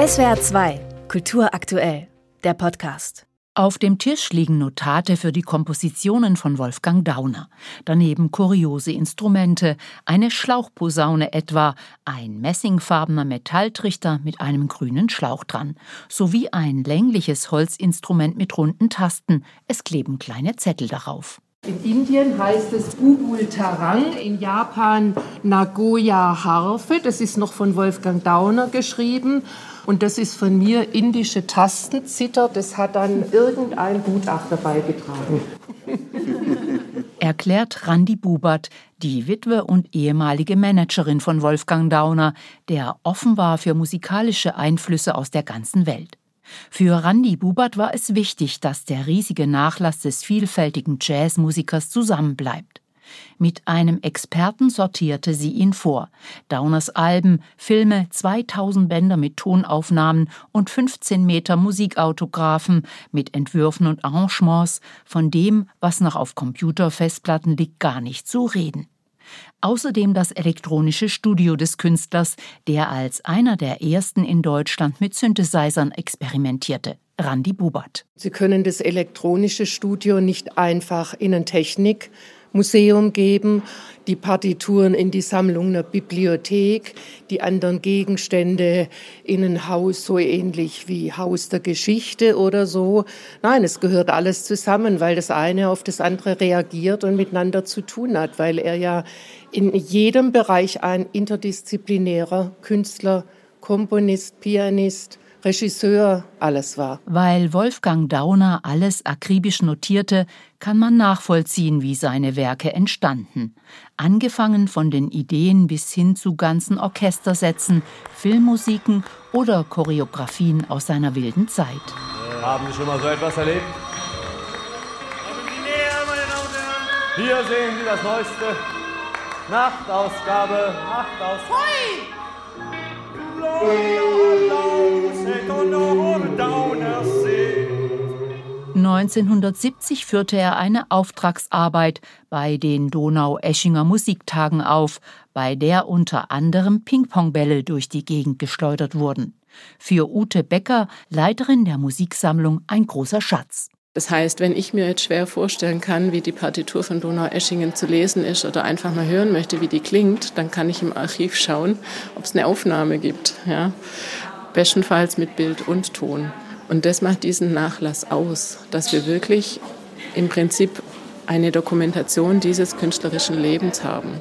SWR 2, Kultur aktuell, der Podcast. Auf dem Tisch liegen Notate für die Kompositionen von Wolfgang Dauner. Daneben kuriose Instrumente, eine Schlauchposaune etwa, ein messingfarbener Metalltrichter mit einem grünen Schlauch dran, sowie ein längliches Holzinstrument mit runden Tasten. Es kleben kleine Zettel darauf. In Indien heißt es Ubul Tarang, in Japan Nagoya Harfe. Das ist noch von Wolfgang Dauner geschrieben. Und das ist von mir indische Tastenzither. Das hat dann irgendein Gutachter beigetragen. Erklärt Randi Bubert, die Witwe und ehemalige Managerin von Wolfgang Dauner, der offen war für musikalische Einflüsse aus der ganzen Welt. Für Randy Bubert war es wichtig, dass der riesige Nachlass des vielfältigen Jazzmusikers zusammenbleibt. Mit einem Experten sortierte sie ihn vor. Downers Alben, Filme, 2000 Bänder mit Tonaufnahmen und 15 Meter Musikautographen mit Entwürfen und Arrangements, von dem, was noch auf Computerfestplatten liegt, gar nicht zu reden. Außerdem das elektronische Studio des Künstlers, der als einer der ersten in Deutschland mit Synthesizern experimentierte. Randy Bubert. Sie können das elektronische Studio nicht einfach in ein Technik Museum geben, die Partituren in die Sammlung einer Bibliothek, die anderen Gegenstände in ein Haus so ähnlich wie Haus der Geschichte oder so. Nein, es gehört alles zusammen, weil das eine auf das andere reagiert und miteinander zu tun hat, weil er ja in jedem Bereich ein interdisziplinärer Künstler, Komponist, Pianist, Regisseur alles war. Weil Wolfgang Dauner alles akribisch notierte, kann man nachvollziehen, wie seine Werke entstanden. Angefangen von den Ideen bis hin zu ganzen Orchestersätzen, Filmmusiken oder Choreografien aus seiner wilden Zeit. Haben Sie schon mal so etwas erlebt? Hier sehen Sie das Neueste. Nachtausgabe, Nachtausgabe. 1970 führte er eine Auftragsarbeit bei den Donau-Eschinger Musiktagen auf, bei der unter anderem Ping-Pong-Bälle durch die Gegend geschleudert wurden. Für Ute Becker, Leiterin der Musiksammlung, ein großer Schatz. Das heißt, wenn ich mir jetzt schwer vorstellen kann, wie die Partitur von Donau-Eschingen zu lesen ist oder einfach mal hören möchte, wie die klingt, dann kann ich im Archiv schauen, ob es eine Aufnahme gibt. Ja? Bestenfalls mit Bild und Ton. Und das macht diesen Nachlass aus, dass wir wirklich im Prinzip eine Dokumentation dieses künstlerischen Lebens haben.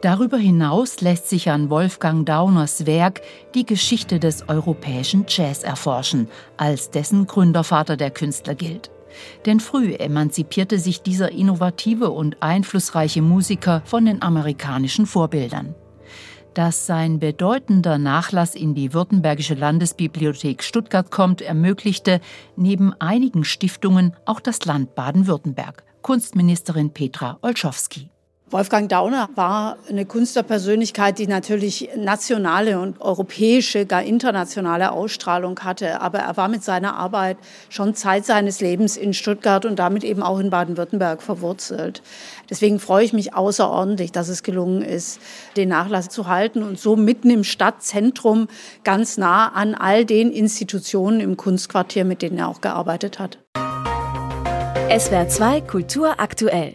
Darüber hinaus lässt sich an Wolfgang Dauners Werk die Geschichte des europäischen Jazz erforschen, als dessen Gründervater der Künstler gilt. Denn früh emanzipierte sich dieser innovative und einflussreiche Musiker von den amerikanischen Vorbildern. Dass sein bedeutender Nachlass in die Württembergische Landesbibliothek Stuttgart kommt, ermöglichte neben einigen Stiftungen auch das Land Baden-Württemberg. Kunstministerin Petra Olschowski. Wolfgang Dauner war eine Künstlerpersönlichkeit, die natürlich nationale und europäische, gar internationale Ausstrahlung hatte. Aber er war mit seiner Arbeit schon Zeit seines Lebens in Stuttgart und damit eben auch in Baden-Württemberg verwurzelt. Deswegen freue ich mich außerordentlich, dass es gelungen ist, den Nachlass zu halten und so mitten im Stadtzentrum ganz nah an all den Institutionen im Kunstquartier, mit denen er auch gearbeitet hat. SWR 2 Kultur aktuell.